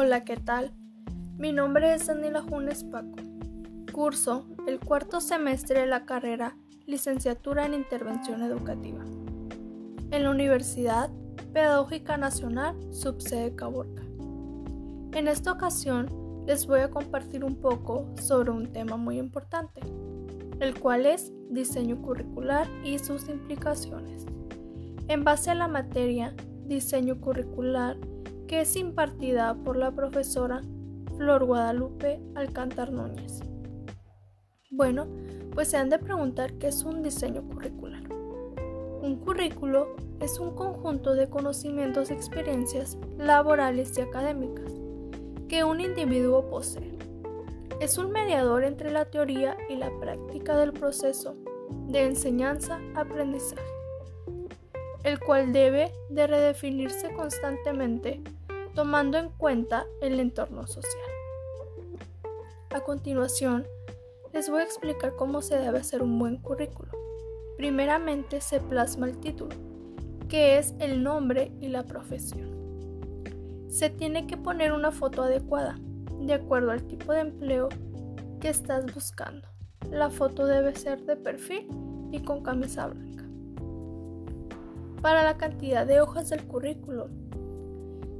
Hola, ¿qué tal? Mi nombre es Daniela Junes Paco. Curso el cuarto semestre de la carrera Licenciatura en Intervención Educativa en la Universidad Pedagógica Nacional, subsede Caborca. En esta ocasión les voy a compartir un poco sobre un tema muy importante, el cual es diseño curricular y sus implicaciones. En base a la materia diseño curricular que es impartida por la profesora Flor Guadalupe Alcántar Núñez. Bueno, pues se han de preguntar qué es un diseño curricular. Un currículo es un conjunto de conocimientos experiencias laborales y académicas que un individuo posee. Es un mediador entre la teoría y la práctica del proceso de enseñanza-aprendizaje, el cual debe de redefinirse constantemente tomando en cuenta el entorno social. A continuación, les voy a explicar cómo se debe hacer un buen currículo. Primeramente se plasma el título, que es el nombre y la profesión. Se tiene que poner una foto adecuada, de acuerdo al tipo de empleo que estás buscando. La foto debe ser de perfil y con camisa blanca. Para la cantidad de hojas del currículo,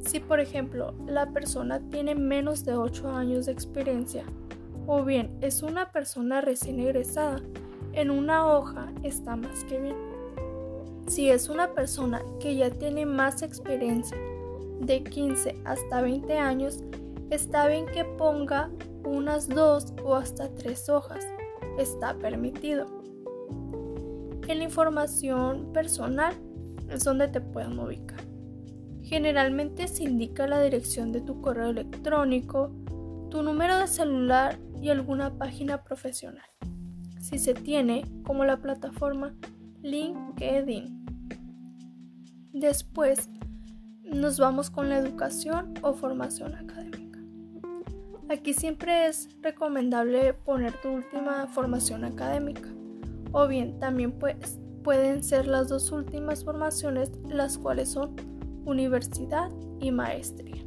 si por ejemplo la persona tiene menos de 8 años de experiencia o bien es una persona recién egresada, en una hoja está más que bien. Si es una persona que ya tiene más experiencia, de 15 hasta 20 años, está bien que ponga unas dos o hasta tres hojas. Está permitido. En la información personal es donde te pueden ubicar. Generalmente se indica la dirección de tu correo electrónico, tu número de celular y alguna página profesional si se tiene como la plataforma LinkedIn. Después nos vamos con la educación o formación académica. Aquí siempre es recomendable poner tu última formación académica o bien también pueden ser las dos últimas formaciones las cuales son universidad y maestría.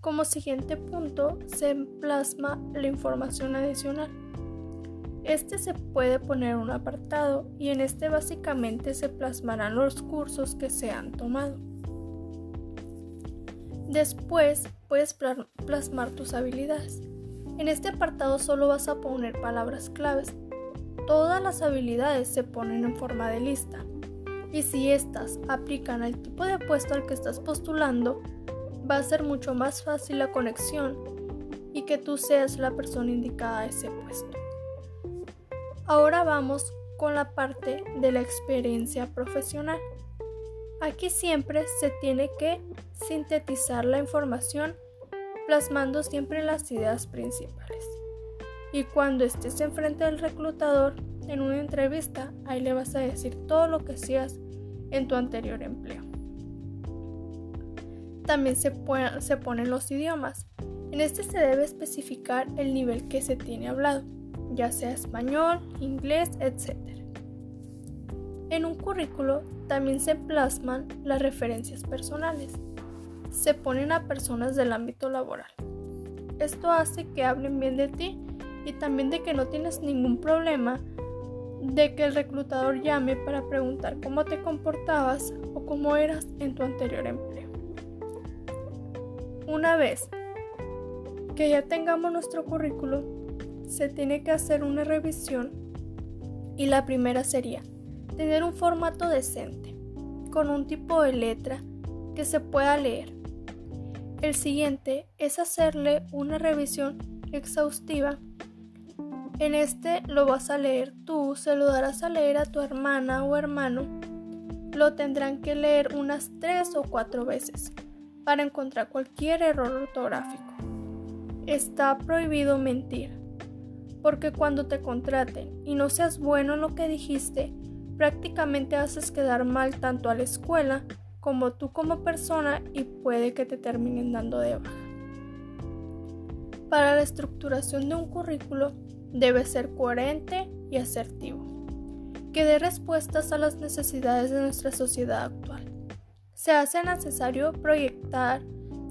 Como siguiente punto se plasma la información adicional. Este se puede poner un apartado y en este básicamente se plasmarán los cursos que se han tomado. Después puedes plasmar tus habilidades. En este apartado solo vas a poner palabras claves. Todas las habilidades se ponen en forma de lista. Y si estas aplican al tipo de puesto al que estás postulando, va a ser mucho más fácil la conexión y que tú seas la persona indicada a ese puesto. Ahora vamos con la parte de la experiencia profesional. Aquí siempre se tiene que sintetizar la información plasmando siempre las ideas principales. Y cuando estés enfrente del reclutador en una entrevista, ahí le vas a decir todo lo que hacías en tu anterior empleo. También se, se ponen los idiomas. En este se debe especificar el nivel que se tiene hablado ya sea español, inglés, etc. En un currículo también se plasman las referencias personales. Se ponen a personas del ámbito laboral. Esto hace que hablen bien de ti y también de que no tienes ningún problema de que el reclutador llame para preguntar cómo te comportabas o cómo eras en tu anterior empleo. Una vez que ya tengamos nuestro currículo, se tiene que hacer una revisión y la primera sería tener un formato decente, con un tipo de letra que se pueda leer. El siguiente es hacerle una revisión exhaustiva. En este lo vas a leer tú, se lo darás a leer a tu hermana o hermano. Lo tendrán que leer unas tres o cuatro veces para encontrar cualquier error ortográfico. Está prohibido mentir porque cuando te contraten y no seas bueno en lo que dijiste, prácticamente haces quedar mal tanto a la escuela como tú como persona y puede que te terminen dando de baja. Para la estructuración de un currículo debe ser coherente y asertivo, que dé respuestas a las necesidades de nuestra sociedad actual. Se hace necesario proyectar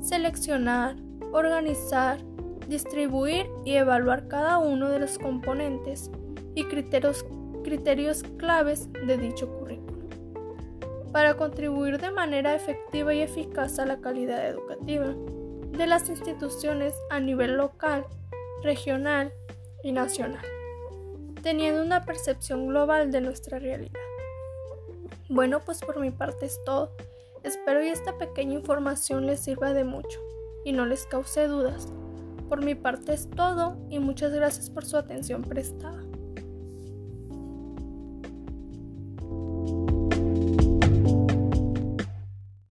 seleccionar, organizar, distribuir y evaluar cada uno de los componentes y criterios, criterios claves de dicho currículo para contribuir de manera efectiva y eficaz a la calidad educativa de las instituciones a nivel local, regional y nacional, teniendo una percepción global de nuestra realidad. Bueno, pues por mi parte es todo. Espero que esta pequeña información les sirva de mucho y no les cause dudas. Por mi parte es todo y muchas gracias por su atención prestada.